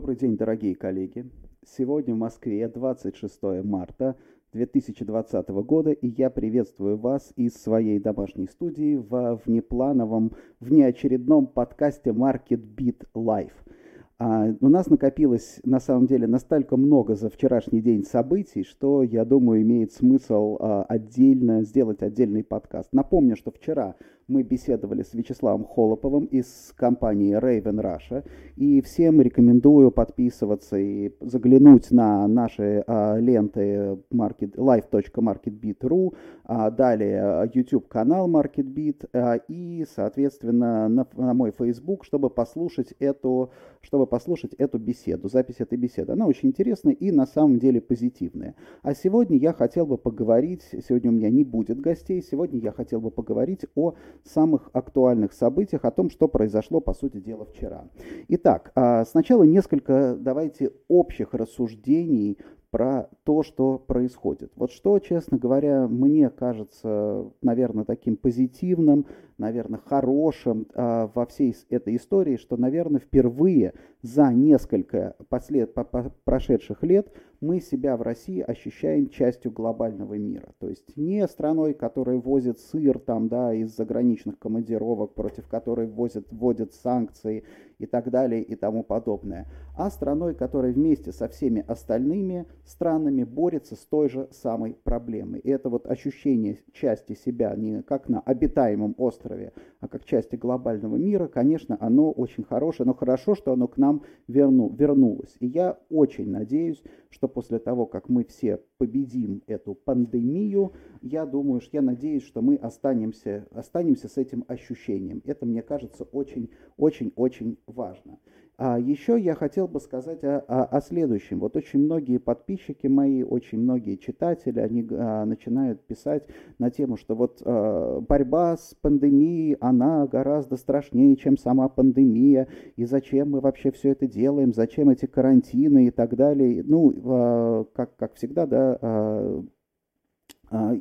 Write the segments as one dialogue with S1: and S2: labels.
S1: Добрый день, дорогие коллеги. Сегодня в Москве 26 марта 2020 года, и я приветствую вас из своей домашней студии в внеплановом, внеочередном подкасте Market Beat Live – а у нас накопилось, на самом деле, настолько много за вчерашний день событий, что, я думаю, имеет смысл а, отдельно сделать отдельный подкаст. Напомню, что вчера мы беседовали с Вячеславом Холоповым из компании Raven Russia, и всем рекомендую подписываться и заглянуть на наши а, ленты market, live.marketbeat.ru, а, далее YouTube-канал MarketBeat а, и, соответственно, на, на мой Facebook, чтобы послушать эту, чтобы послушать эту беседу, запись этой беседы. Она очень интересная и на самом деле позитивная. А сегодня я хотел бы поговорить, сегодня у меня не будет гостей, сегодня я хотел бы поговорить о самых актуальных событиях, о том, что произошло, по сути дела, вчера. Итак, а, сначала несколько, давайте, общих рассуждений про то, что происходит. Вот что, честно говоря, мне кажется, наверное, таким позитивным, наверное, хорошим э, во всей этой истории, что, наверное, впервые за несколько послед... прошедших лет мы себя в России ощущаем частью глобального мира. То есть не страной, которая возит сыр там, да, из заграничных командировок, против которой возят, вводят санкции и так далее и тому подобное, а страной, которая вместе со всеми остальными странами борется с той же самой проблемой. И это вот ощущение части себя не как на обитаемом острове, а как части глобального мира, конечно, оно очень хорошее, но хорошо, что оно к нам верну, вернулось. И я очень надеюсь, что после того, как мы все победим эту пандемию, я думаю, что я надеюсь, что мы останемся, останемся с этим ощущением. Это, мне кажется, очень-очень-очень важно. А еще я хотел бы сказать о, о, о следующем. Вот очень многие подписчики мои, очень многие читатели, они а, начинают писать на тему, что вот а, борьба с пандемией, она гораздо страшнее, чем сама пандемия, и зачем мы вообще все это делаем, зачем эти карантины и так далее. Ну, а, как, как всегда, да, а,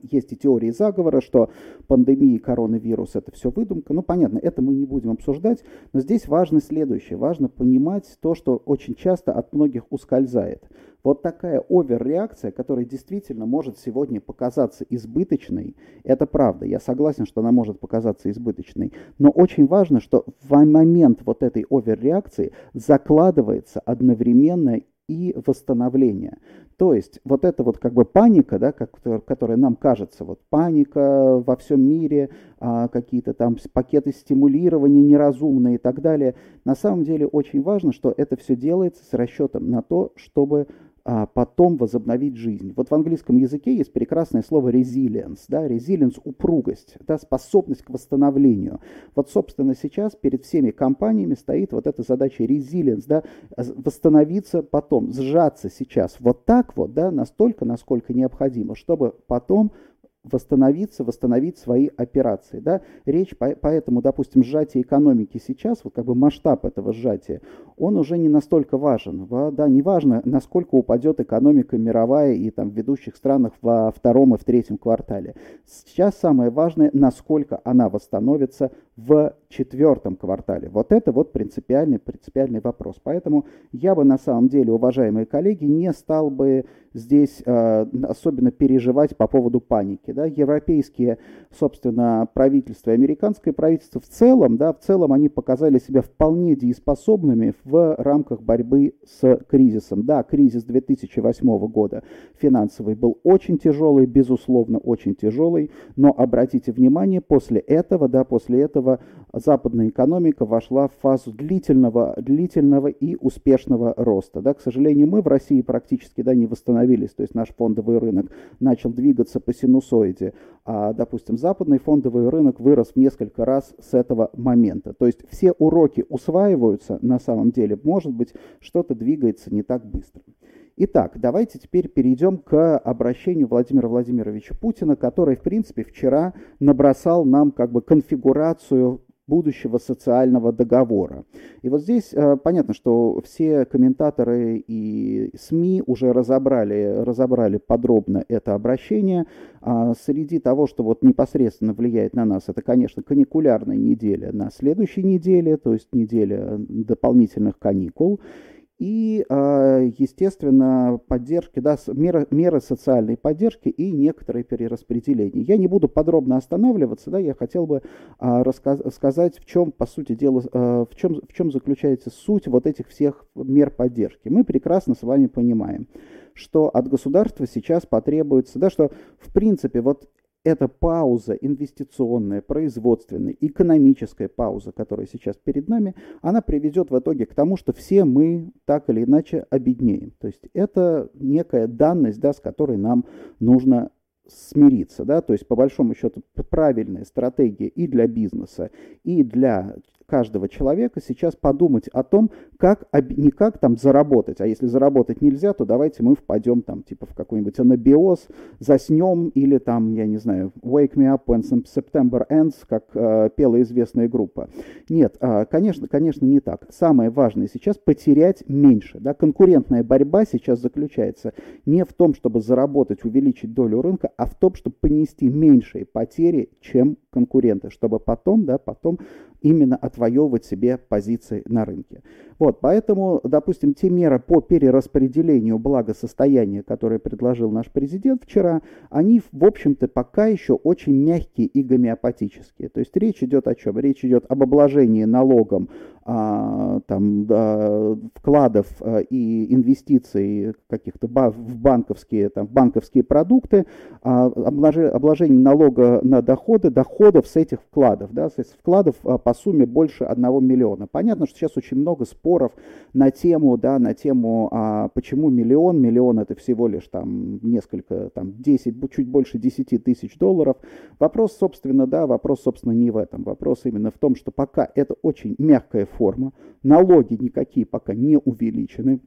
S1: есть и теории заговора, что пандемия и коронавирус это все выдумка. Ну, понятно, это мы не будем обсуждать, но здесь важно следующее. Важно понимать то, что очень часто от многих ускользает. Вот такая оверреакция, которая действительно может сегодня показаться избыточной, это правда. Я согласен, что она может показаться избыточной. Но очень важно, что в момент вот этой оверреакции закладывается одновременно и восстановление. То есть вот эта вот как бы паника, да, как, которая нам кажется, вот паника во всем мире, а, какие-то там пакеты стимулирования неразумные и так далее, на самом деле очень важно, что это все делается с расчетом на то, чтобы а потом возобновить жизнь. Вот в английском языке есть прекрасное слово resilience, да, resilience – упругость, да, способность к восстановлению. Вот, собственно, сейчас перед всеми компаниями стоит вот эта задача resilience, да, восстановиться потом, сжаться сейчас вот так вот, да, настолько, насколько необходимо, чтобы потом восстановиться, восстановить свои операции. Да? Речь, поэтому, допустим, сжатие экономики сейчас, вот как бы масштаб этого сжатия, он уже не настолько важен. Да, не важно, насколько упадет экономика мировая и там, в ведущих странах во втором и в третьем квартале. Сейчас самое важное, насколько она восстановится в четвертом квартале. Вот это вот принципиальный, принципиальный вопрос. Поэтому я бы на самом деле, уважаемые коллеги, не стал бы здесь э, особенно переживать по поводу паники. Да? Европейские, собственно, правительства, американское правительство в целом, да, в целом они показали себя вполне дееспособными в рамках борьбы с кризисом. Да, кризис 2008 года финансовый был очень тяжелый, безусловно, очень тяжелый, но обратите внимание, после этого, да, после этого западная экономика вошла в фазу длительного, длительного и успешного роста. Да, к сожалению, мы в России практически да, не восстановились, то есть наш фондовый рынок начал двигаться по синусоиде, а, допустим, западный фондовый рынок вырос в несколько раз с этого момента. То есть все уроки усваиваются на самом деле, может быть, что-то двигается не так быстро. Итак, давайте теперь перейдем к обращению Владимира Владимировича Путина, который, в принципе, вчера набросал нам как бы конфигурацию будущего социального договора. И вот здесь э, понятно, что все комментаторы и СМИ уже разобрали, разобрали подробно это обращение. А среди того, что вот непосредственно влияет на нас, это, конечно, каникулярная неделя на следующей неделе, то есть неделя дополнительных каникул. И, э, естественно, поддержки, да, меры, меры социальной поддержки и некоторые перераспределения. Я не буду подробно останавливаться, да, я хотел бы э, рассказ, сказать, в чем, по сути дела, э, в, чем, в чем заключается суть вот этих всех мер поддержки. Мы прекрасно с вами понимаем, что от государства сейчас потребуется, да, что в принципе вот эта пауза инвестиционная, производственная, экономическая пауза, которая сейчас перед нами, она приведет в итоге к тому, что все мы так или иначе обеднеем. То есть это некая данность, да, с которой нам нужно смириться, да, то есть по большому счету правильная стратегия и для бизнеса, и для каждого человека сейчас подумать о том, как, не как там заработать, а если заработать нельзя, то давайте мы впадем там типа в какой-нибудь анабиоз, заснем или там, я не знаю, wake me up when September ends, как э, пела известная группа. Нет, э, конечно, конечно не так. Самое важное сейчас потерять меньше. Да? Конкурентная борьба сейчас заключается не в том, чтобы заработать, увеличить долю рынка, а в том, чтобы понести меньшие потери, чем конкуренты, чтобы потом, да, потом именно отвоевывать себе позиции на рынке. Вот, поэтому, допустим, те меры по перераспределению благосостояния, которые предложил наш президент вчера, они, в общем-то, пока еще очень мягкие и гомеопатические. То есть речь идет о чем? Речь идет об обложении налогом а, там, а, вкладов а, и инвестиций каких-то в банковские, там, банковские продукты, а, обложение налога на доходы, доходов с этих вкладов, да, с вкладов а, по сумме больше 1 миллиона. Понятно, что сейчас очень много споров на тему, да, на тему, а, почему миллион, миллион это всего лишь там несколько, там 10, чуть больше 10 тысяч долларов. Вопрос, собственно, да, вопрос, собственно, не в этом. Вопрос именно в том, что пока это очень мягкая форма, налоги никакие пока не увеличены,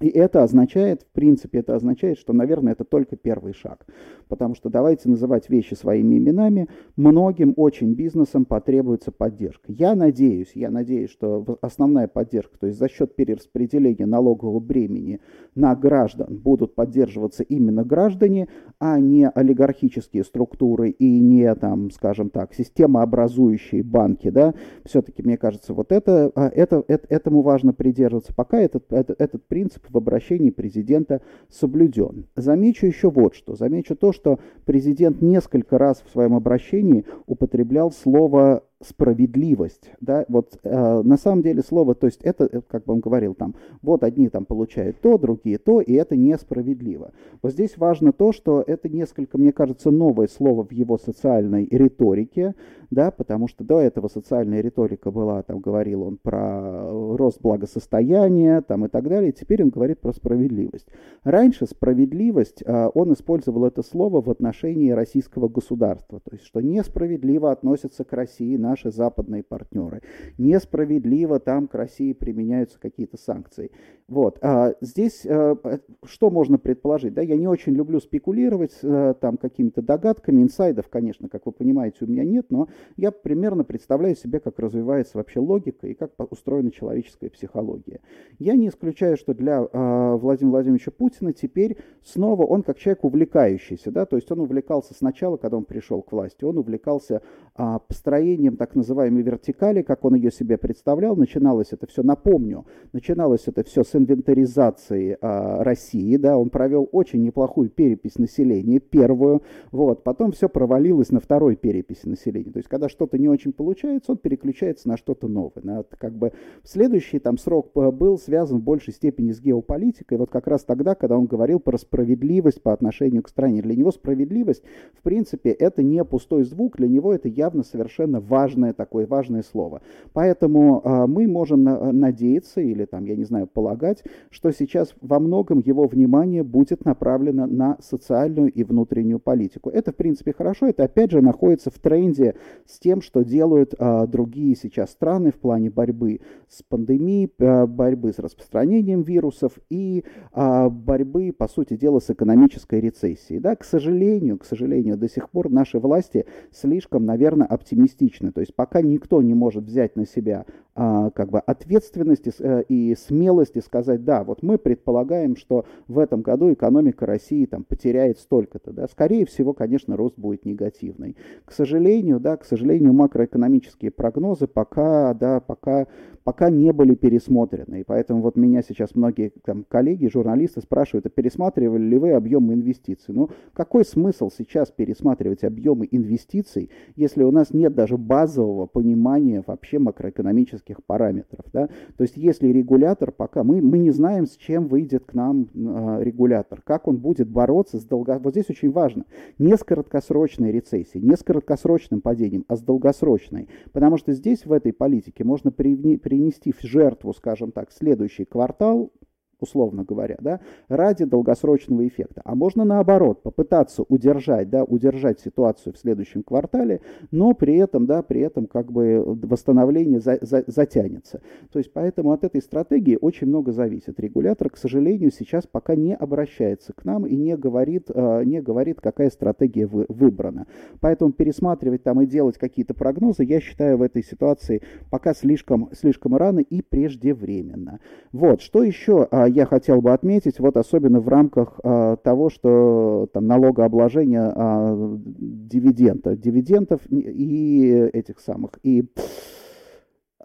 S1: и это означает, в принципе, это означает, что, наверное, это только первый шаг. Потому что давайте называть вещи своими именами. Многим очень бизнесам потребуется поддержка. Я надеюсь, я надеюсь, что основная поддержка, то есть за счет перераспределения налогового бремени на граждан будут поддерживаться именно граждане, а не олигархические структуры и не, там, скажем так, системообразующие банки. Да? Все-таки, мне кажется, вот это, а, это, это, этому важно придерживаться. Пока этот, этот, этот принцип в обращении президента соблюден. Замечу еще вот что. Замечу то, что президент несколько раз в своем обращении употреблял слово справедливость, да, вот э, на самом деле слово, то есть это, э, как бы он говорил там, вот одни там получают то, другие то, и это несправедливо. Вот здесь важно то, что это несколько, мне кажется, новое слово в его социальной риторике, да, потому что до этого социальная риторика была, там говорил он про рост благосостояния, там и так далее, теперь он говорит про справедливость. Раньше справедливость, э, он использовал это слово в отношении российского государства, то есть что несправедливо относятся к России наши западные партнеры. Несправедливо там к России применяются какие-то санкции. Вот. А здесь а, что можно предположить? Да, я не очень люблю спекулировать а, там какими-то догадками, инсайдов, конечно, как вы понимаете, у меня нет, но я примерно представляю себе, как развивается вообще логика и как устроена человеческая психология. Я не исключаю, что для а, Владимира Владимировича Путина теперь снова он как человек увлекающийся, да, то есть он увлекался сначала, когда он пришел к власти, он увлекался а, построением так называемой вертикали, как он ее себе представлял. Начиналось это все, напомню, начиналось это все с инвентаризации а, России, да, он провел очень неплохую перепись населения, первую, вот, потом все провалилось на второй переписи населения. То есть, когда что-то не очень получается, он переключается на что-то новое. На, как бы следующий там срок был связан в большей степени с геополитикой, вот как раз тогда, когда он говорил про справедливость по отношению к стране. Для него справедливость, в принципе, это не пустой звук, для него это явно совершенно важно важное такое, важное слово. Поэтому э, мы можем на, надеяться или там, я не знаю, полагать, что сейчас во многом его внимание будет направлено на социальную и внутреннюю политику. Это, в принципе, хорошо. Это, опять же, находится в тренде с тем, что делают э, другие сейчас страны в плане борьбы с пандемией, э, борьбы с распространением вирусов и э, борьбы, по сути дела, с экономической рецессией. Да, к сожалению, к сожалению, до сих пор наши власти слишком, наверное, оптимистичны. То есть пока никто не может взять на себя а, как бы ответственности э, и смелости сказать, да, вот мы предполагаем, что в этом году экономика России там потеряет столько-то, да, скорее всего, конечно, рост будет негативный. К сожалению, да, к сожалению, макроэкономические прогнозы пока, да, пока, пока не были пересмотрены, и поэтому вот меня сейчас многие там коллеги, журналисты спрашивают, а пересматривали ли вы объемы инвестиций? Ну, какой смысл сейчас пересматривать объемы инвестиций, если у нас нет даже базового понимания вообще макроэкономических экономических параметров. Да? То есть если регулятор пока, мы, мы не знаем, с чем выйдет к нам э, регулятор, как он будет бороться с долго... Вот здесь очень важно, не с краткосрочной рецессией, не с краткосрочным падением, а с долгосрочной. Потому что здесь в этой политике можно принести в жертву, скажем так, следующий квартал, условно говоря, да, ради долгосрочного эффекта. А можно наоборот попытаться удержать, да, удержать ситуацию в следующем квартале, но при этом, да, при этом как бы восстановление за, за, затянется. То есть поэтому от этой стратегии очень много зависит. Регулятор, к сожалению, сейчас пока не обращается к нам и не говорит, э, не говорит какая стратегия вы, выбрана. Поэтому пересматривать там и делать какие-то прогнозы, я считаю в этой ситуации пока слишком, слишком рано и преждевременно. Вот, что еще а, я хотел бы отметить, вот особенно в рамках а, того, что там налогообложения а, дивидендов, дивидендов и этих самых, и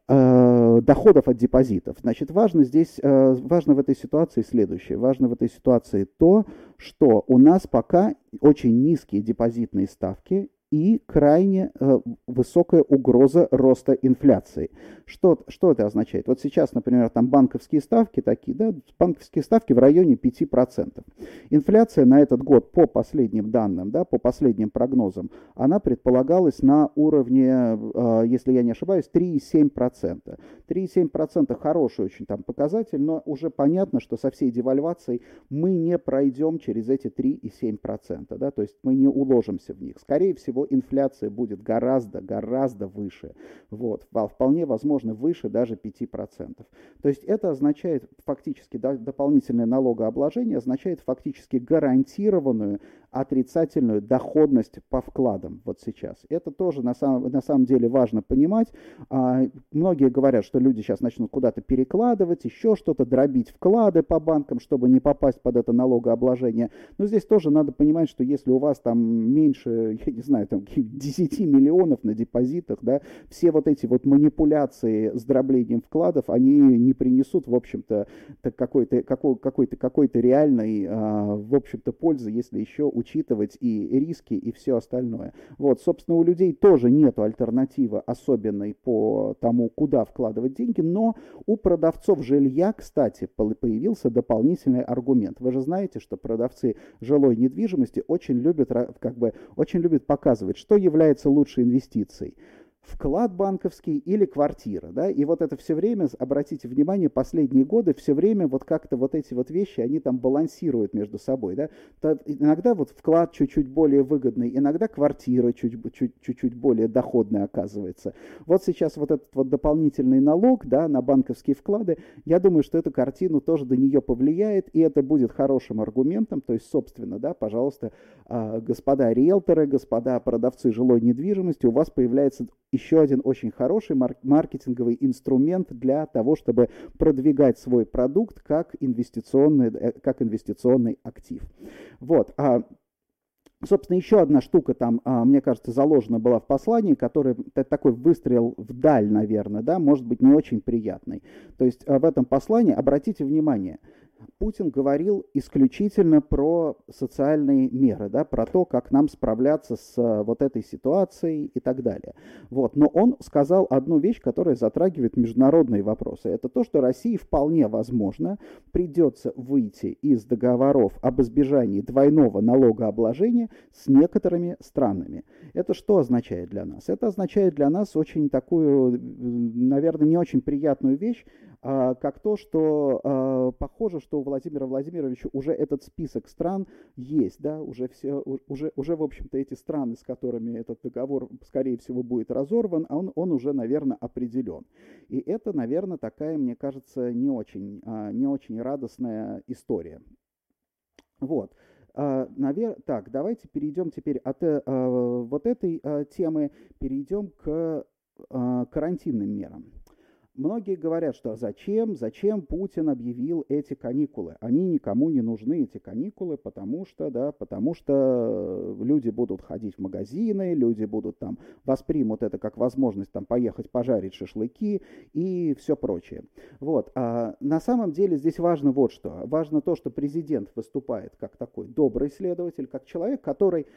S1: а, доходов от депозитов. Значит, важно здесь, а, важно в этой ситуации следующее. Важно в этой ситуации то, что у нас пока очень низкие депозитные ставки, и крайне э, высокая угроза роста инфляции. Что, что это означает? Вот сейчас, например, там банковские ставки такие, да, банковские ставки в районе 5%. Инфляция на этот год по последним данным, да, по последним прогнозам, она предполагалась на уровне, э, если я не ошибаюсь, 3,7%. 3,7% хороший очень там показатель, но уже понятно, что со всей девальвацией мы не пройдем через эти 3,7%, да, то есть мы не уложимся в них. Скорее всего, инфляция будет гораздо, гораздо выше. Вот, вполне возможно выше даже 5%. То есть это означает фактически, дополнительное налогообложение означает фактически гарантированную отрицательную доходность по вкладам вот сейчас. Это тоже на самом, на самом деле важно понимать. А, многие говорят, что люди сейчас начнут куда-то перекладывать, еще что-то, дробить вклады по банкам, чтобы не попасть под это налогообложение. Но здесь тоже надо понимать, что если у вас там меньше, я не знаю, там 10 миллионов на депозитах, да, все вот эти вот манипуляции с дроблением вкладов, они не принесут, в общем-то, какой-то какой, какой-то какой-то реальной, а, в общем-то, пользы, если еще учитывать и риски, и все остальное. Вот, собственно, у людей тоже нет альтернативы особенной по тому, куда вкладывать деньги, но у продавцов жилья, кстати, появился дополнительный аргумент. Вы же знаете, что продавцы жилой недвижимости очень любят, как бы, очень любят показывать, что является лучшей инвестицией вклад банковский или квартира, да, и вот это все время, обратите внимание, последние годы все время вот как-то вот эти вот вещи, они там балансируют между собой, да, То иногда вот вклад чуть-чуть более выгодный, иногда квартира чуть-чуть более доходная оказывается. Вот сейчас вот этот вот дополнительный налог, да, на банковские вклады, я думаю, что эту картину тоже до нее повлияет, и это будет хорошим аргументом, то есть, собственно, да, пожалуйста, а, господа риэлторы, господа продавцы жилой недвижимости, у вас появляется еще один очень хороший маркетинговый инструмент для того, чтобы продвигать свой продукт как инвестиционный, э, как инвестиционный актив. Вот. А Собственно, еще одна штука там, а, мне кажется, заложена была в послании, который такой выстрел вдаль, наверное, да, может быть, не очень приятный. То есть а, в этом послании, обратите внимание, Путин говорил исключительно про социальные меры, да, про то, как нам справляться с э, вот этой ситуацией и так далее. Вот. Но он сказал одну вещь, которая затрагивает международные вопросы. Это то, что России вполне возможно придется выйти из договоров об избежании двойного налогообложения с некоторыми странами. Это что означает для нас? Это означает для нас очень такую, наверное, не очень приятную вещь, а, как то, что а, похоже, что у Владимира Владимировича уже этот список стран есть, да, уже все, уже, уже в общем-то, эти страны, с которыми этот договор, скорее всего, будет разорван, а он, он уже, наверное, определен. И это, наверное, такая, мне кажется, не очень, а, не очень радостная история. Вот. Навер... Так, давайте перейдем теперь от э, вот этой темы, перейдем к карантинным мерам. Многие говорят, что зачем, зачем Путин объявил эти каникулы? Они никому не нужны, эти каникулы, потому что, да, потому что люди будут ходить в магазины, люди будут там, воспримут это как возможность там поехать пожарить шашлыки и все прочее. Вот. А на самом деле здесь важно вот что. Важно то, что президент выступает как такой добрый следователь, как человек, который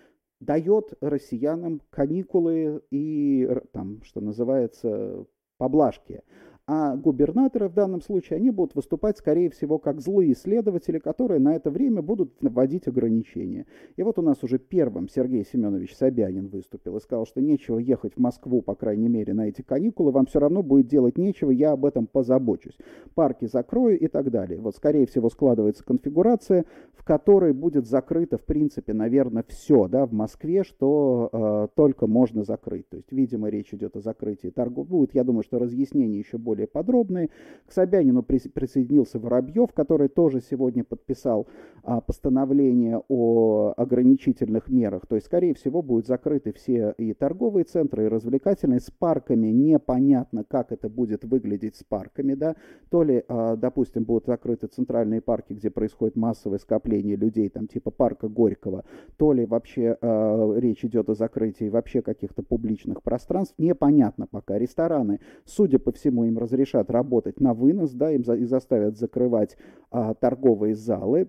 S1: дает россиянам каникулы и, там, что называется, поблажки. А губернаторы в данном случае, они будут выступать, скорее всего, как злые следователи, которые на это время будут вводить ограничения. И вот у нас уже первым Сергей Семенович Собянин выступил и сказал, что нечего ехать в Москву, по крайней мере, на эти каникулы, вам все равно будет делать нечего, я об этом позабочусь. Парки закрою и так далее. Вот, скорее всего, складывается конфигурация, в которой будет закрыто, в принципе, наверное, все да, в Москве, что э, только можно закрыть. То есть, видимо, речь идет о закрытии торгов. Будет, я думаю, что разъяснение еще более более подробные. К Собянину присоединился Воробьев, который тоже сегодня подписал а, постановление о ограничительных мерах. То есть, скорее всего, будут закрыты все и торговые центры, и развлекательные. С парками непонятно, как это будет выглядеть с парками. Да? То ли, а, допустим, будут закрыты центральные парки, где происходит массовое скопление людей, там типа парка Горького, то ли вообще э, речь идет о закрытии вообще каких-то публичных пространств, непонятно пока. Рестораны, судя по всему, им разрешат работать на вынос, да, им, за, и заставят закрывать а, торговые залы.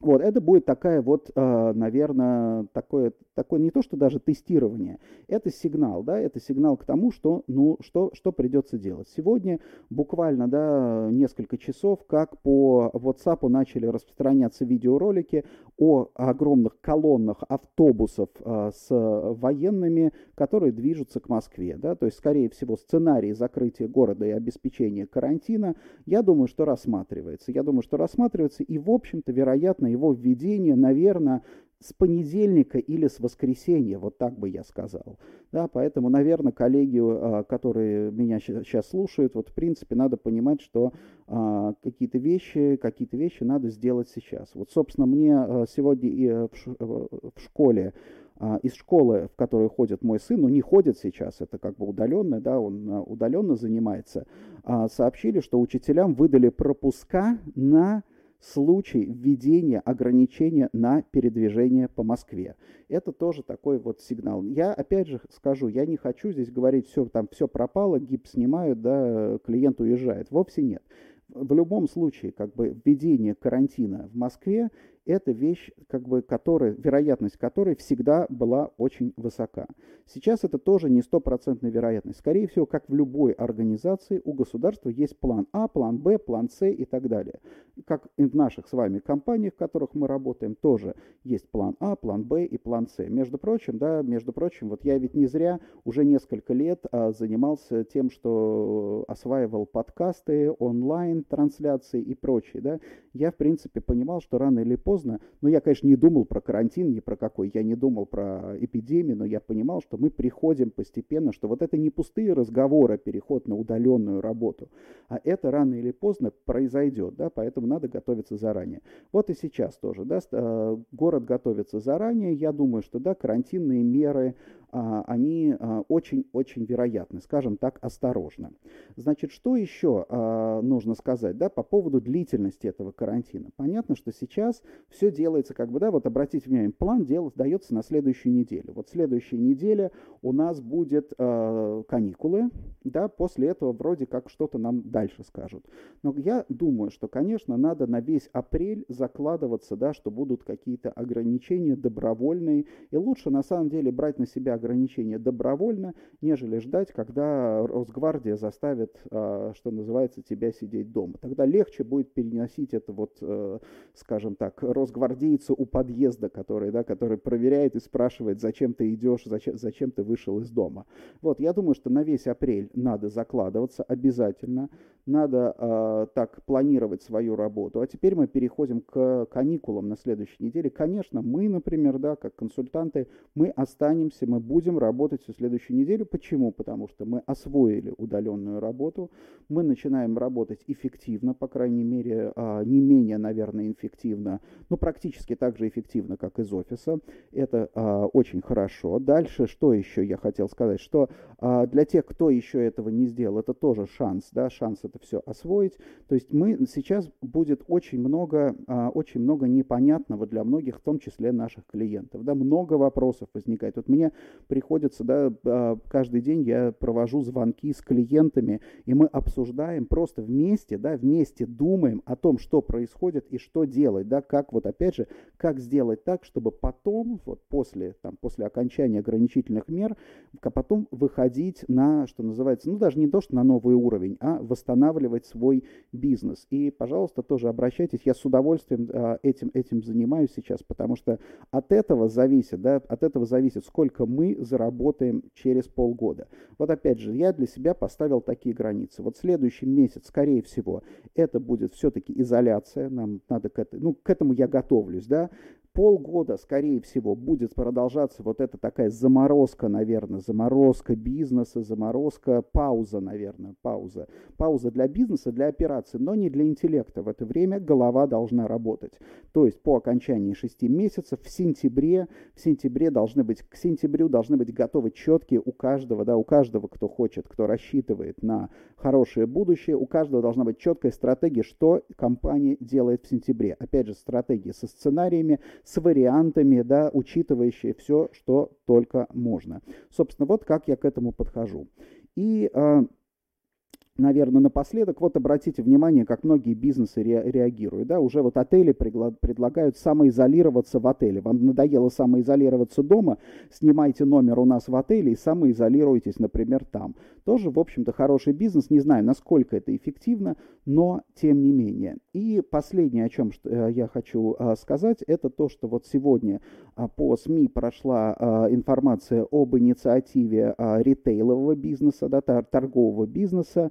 S1: Вот, это будет такая вот, а, наверное, такое, такое не то, что даже тестирование, это сигнал, да, это сигнал к тому, что, ну, что, что придется делать. Сегодня буквально, да, несколько часов, как по WhatsApp начали распространяться видеоролики о огромных колоннах автобусов а, с военными, которые движутся к Москве, да, то есть, скорее всего, сценарий закрытия города и обеспечения карантина, я думаю, что рассматривается. Я думаю, что рассматривается, и, в общем-то, вероятно, на его введение, наверное, с понедельника или с воскресенья, вот так бы я сказал. Да, поэтому, наверное, коллеги, а, которые меня сейчас слушают, вот в принципе надо понимать, что а, какие-то вещи, какие-то вещи надо сделать сейчас. Вот, собственно, мне а, сегодня и э, в школе из школы, в которую ходит мой сын, ну не ходит сейчас, это как бы удаленно, да, он удаленно занимается, сообщили, что учителям выдали пропуска на случай введения ограничения на передвижение по Москве. Это тоже такой вот сигнал. Я опять же скажу, я не хочу здесь говорить, все там все пропало, гипс снимают, да, клиент уезжает. Вовсе нет. В любом случае, как бы введение карантина в Москве это вещь, как бы, которая, вероятность которой всегда была очень высока. Сейчас это тоже не стопроцентная вероятность. Скорее всего, как в любой организации, у государства есть план А, план Б, план С и так далее. Как и в наших с вами компаниях, в которых мы работаем, тоже есть план А, план Б и план С. Между прочим, да, между прочим, вот я ведь не зря уже несколько лет а, занимался тем, что осваивал подкасты, онлайн-трансляции и прочее. Да. Я, в принципе, понимал, что рано или поздно. Но я, конечно, не думал про карантин, ни про какой. Я не думал про эпидемию, но я понимал, что мы приходим постепенно, что вот это не пустые разговоры, переход на удаленную работу, а это рано или поздно произойдет, да, поэтому надо готовиться заранее. Вот и сейчас тоже, да, э, город готовится заранее. Я думаю, что, да, карантинные меры, а, они а, очень-очень вероятны, скажем так, осторожно. Значит, что еще а, нужно сказать да, по поводу длительности этого карантина? Понятно, что сейчас все делается, как бы, да, вот обратите внимание, план дел, дается на следующую неделю. Вот следующая неделя у нас будет каникулы, да, после этого вроде как что-то нам дальше скажут. Но я думаю, что, конечно, надо на весь апрель закладываться, да, что будут какие-то ограничения добровольные, и лучше на самом деле брать на себя ограничения добровольно, нежели ждать, когда Росгвардия заставит, а, что называется, тебя сидеть дома. Тогда легче будет переносить это вот, э, скажем так, росгвардейцу у подъезда, который, да, который проверяет и спрашивает, зачем ты идешь, зачем, зачем ты вышел из дома. Вот, я думаю, что на весь апрель надо закладываться обязательно надо э, так планировать свою работу. А теперь мы переходим к каникулам на следующей неделе. Конечно, мы, например, да, как консультанты, мы останемся, мы будем работать всю следующую неделю. Почему? Потому что мы освоили удаленную работу, мы начинаем работать эффективно, по крайней мере, а, не менее, наверное, эффективно, но практически так же эффективно, как из офиса. Это а, очень хорошо. Дальше, что еще я хотел сказать, что а, для тех, кто еще этого не сделал, это тоже шанс, да, шанс это все освоить. То есть мы сейчас будет очень много, очень много непонятного для многих, в том числе наших клиентов, да, много вопросов возникает. Вот мне приходится, да, каждый день я провожу звонки с клиентами, и мы обсуждаем просто вместе, да, вместе думаем о том, что происходит и что делать, да, как вот опять же, как сделать так, чтобы потом, вот после, там, после окончания ограничительных мер, потом выходить на, что называется, ну даже не то, что на новый уровень, а восстанавливать свой бизнес. И, пожалуйста, тоже обращайтесь, я с удовольствием а, этим, этим занимаюсь сейчас, потому что от этого зависит, да, от этого зависит, сколько мы заработаем через полгода. Вот опять же, я для себя поставил такие границы. Вот следующий месяц, скорее всего, это будет все-таки изоляция, нам надо к, это, ну, к этому я готовлюсь, да, полгода, скорее всего, будет продолжаться вот эта такая заморозка, наверное, заморозка бизнеса, заморозка, пауза, наверное, пауза. Пауза для бизнеса, для операции, но не для интеллекта. В это время голова должна работать. То есть по окончании шести месяцев в сентябре, в сентябре должны быть, к сентябрю должны быть готовы четкие у каждого, да, у каждого, кто хочет, кто рассчитывает на хорошее будущее, у каждого должна быть четкая стратегия, что компания делает в сентябре. Опять же, стратегия со сценариями, с вариантами, да, учитывающие все, что только можно. Собственно, вот как я к этому подхожу. И а, наверное, напоследок, вот обратите внимание, как многие бизнесы ре реагируют. Да? Уже вот отели предлагают самоизолироваться в отеле. Вам надоело самоизолироваться дома, снимайте номер у нас в отеле и самоизолируйтесь, например, там. Тоже, в общем-то, хороший бизнес. Не знаю, насколько это эффективно, но тем не менее. И последнее, о чем э, я хочу а, сказать, это то, что вот сегодня а, по СМИ прошла информация об инициативе ритейлового бизнеса, да, торгового бизнеса,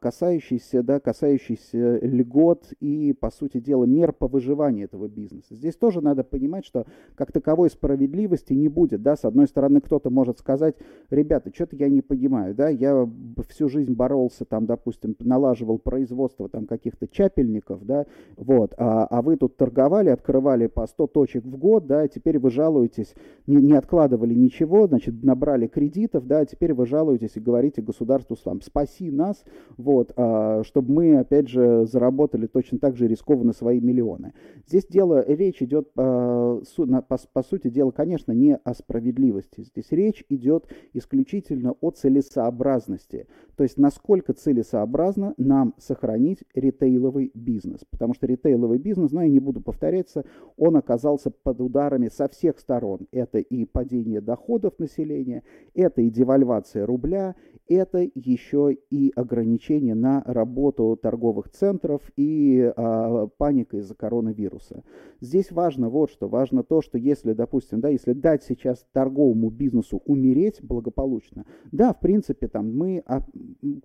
S1: касающийся, да, касающийся льгот и, по сути дела, мер по выживанию этого бизнеса. Здесь тоже надо понимать, что как таковой справедливости не будет. Да? С одной стороны, кто-то может сказать, ребята, что-то я не понимаю, да, я всю жизнь боролся, там, допустим, налаживал производство там каких-то чапельников, да, вот, а, а вы тут торговали, открывали по 100 точек в год, да, теперь вы жалуетесь, не, не откладывали ничего, значит, набрали кредитов, да, теперь вы жалуетесь и говорите государству, там, спаси нас, нас, вот, а, чтобы мы, опять же, заработали точно так же рискованно свои миллионы. Здесь дело, речь идет, а, по, по сути дела, конечно, не о справедливости. Здесь речь идет исключительно о целесообразности. То есть, насколько целесообразно нам сохранить ритейловый бизнес. Потому что ритейловый бизнес, ну, я не буду повторяться, он оказался под ударами со всех сторон. Это и падение доходов населения, это и девальвация рубля, это еще и ограничения на работу торговых центров и а, паника из-за коронавируса. Здесь важно вот что, важно то, что если, допустим, да, если дать сейчас торговому бизнесу умереть благополучно, да, в принципе, там мы, а,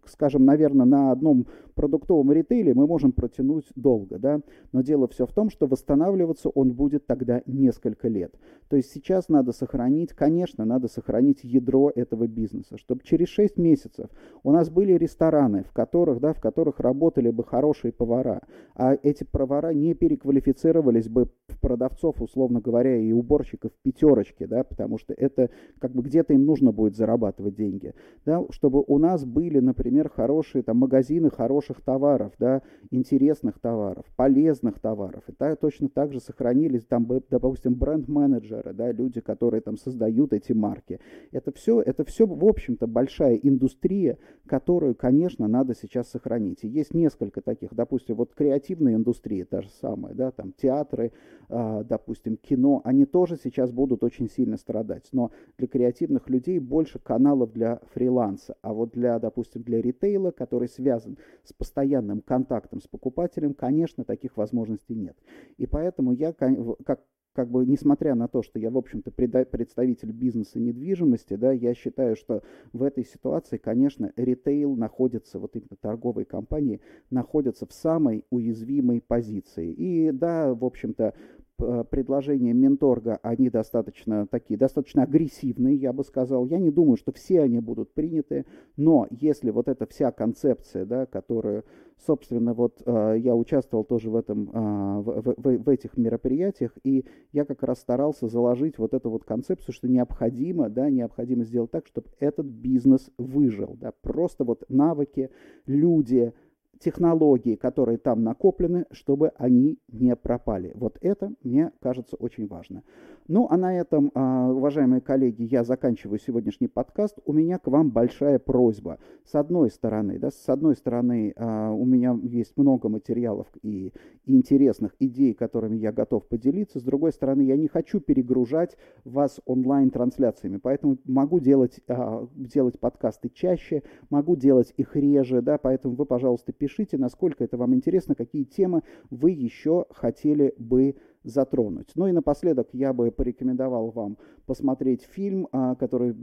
S1: скажем, наверное, на одном продуктовом ритейле мы можем протянуть долго, да, но дело все в том, что восстанавливаться он будет тогда несколько лет. То есть сейчас надо сохранить, конечно, надо сохранить ядро этого бизнеса, чтобы через 6 месяцев у нас были рестораны, в которых, да, в которых работали бы хорошие повара, а эти повара не переквалифицировались бы в продавцов, условно говоря, и уборщиков пятерочки, да, потому что это как бы где-то им нужно будет зарабатывать деньги, да, чтобы у нас были, например, хорошие там магазины хороших товаров, да, интересных товаров, полезных товаров, и так, точно так же сохранились там, допустим, бренд-менеджеры, да, люди, которые там создают эти марки. Это все, это все, в общем-то, большая индустрия, которую, надо сейчас сохранить. И есть несколько таких, допустим, вот креативная индустрия та же самая, да, там театры, э, допустим, кино, они тоже сейчас будут очень сильно страдать. Но для креативных людей больше каналов для фриланса, а вот для, допустим, для ритейла, который связан с постоянным контактом с покупателем, конечно, таких возможностей нет. И поэтому я, как как бы, несмотря на то, что я, в общем-то, представитель бизнеса недвижимости, да, я считаю, что в этой ситуации, конечно, ритейл находится, вот именно торговые компании, находятся в самой уязвимой позиции. И да, в общем-то, предложения Менторга, они достаточно такие, достаточно агрессивные, я бы сказал. Я не думаю, что все они будут приняты, но если вот эта вся концепция, да, которую, собственно, вот я участвовал тоже в, этом, в, в, в этих мероприятиях, и я как раз старался заложить вот эту вот концепцию, что необходимо, да, необходимо сделать так, чтобы этот бизнес выжил, да, просто вот навыки, люди, технологии, которые там накоплены, чтобы они не пропали. Вот это, мне кажется, очень важно. Ну, а на этом, а, уважаемые коллеги, я заканчиваю сегодняшний подкаст. У меня к вам большая просьба. С одной стороны, да, с одной стороны, а, у меня есть много материалов и интересных идей, которыми я готов поделиться. С другой стороны, я не хочу перегружать вас онлайн-трансляциями, поэтому могу делать, а, делать подкасты чаще, могу делать их реже, да, поэтому вы, пожалуйста, пишите, насколько это вам интересно, какие темы вы еще хотели бы затронуть. Ну и напоследок я бы порекомендовал вам посмотреть фильм, а, который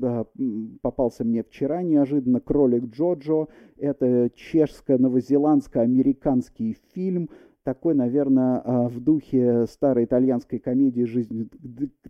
S1: попался мне вчера неожиданно, «Кролик Джоджо». Это чешско-новозеландско-американский фильм, такой, наверное, а, в духе старой итальянской комедии «Жизнь»,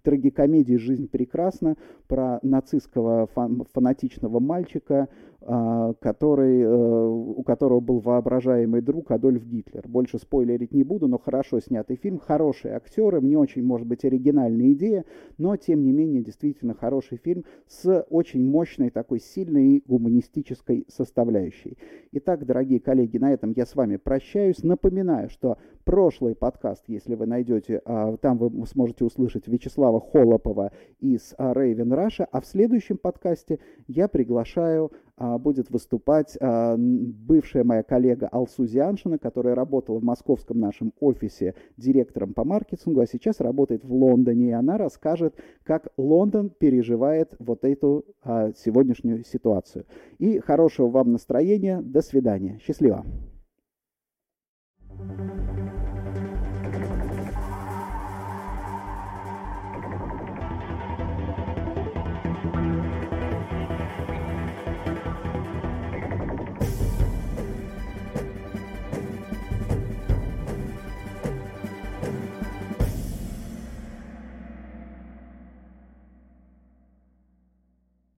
S1: трагикомедии «Жизнь прекрасна» про нацистского фанатичного мальчика, который, э, у которого был воображаемый друг Адольф Гитлер. Больше спойлерить не буду, но хорошо снятый фильм, хорошие актеры, мне очень, может быть, оригинальная идея, но, тем не менее, действительно хороший фильм с очень мощной такой сильной гуманистической составляющей. Итак, дорогие коллеги, на этом я с вами прощаюсь. Напоминаю, что прошлый подкаст, если вы найдете, а, там вы сможете услышать Вячеслава Холопова из Raven Russia, а в следующем подкасте я приглашаю а, будет выступать а, бывшая моя коллега Алсу Зианшина, которая работала в московском нашем офисе директором по маркетингу, а сейчас работает в Лондоне, и она расскажет, как Лондон переживает вот эту а, сегодняшнюю ситуацию. И хорошего вам настроения. До свидания. Счастливо. thank you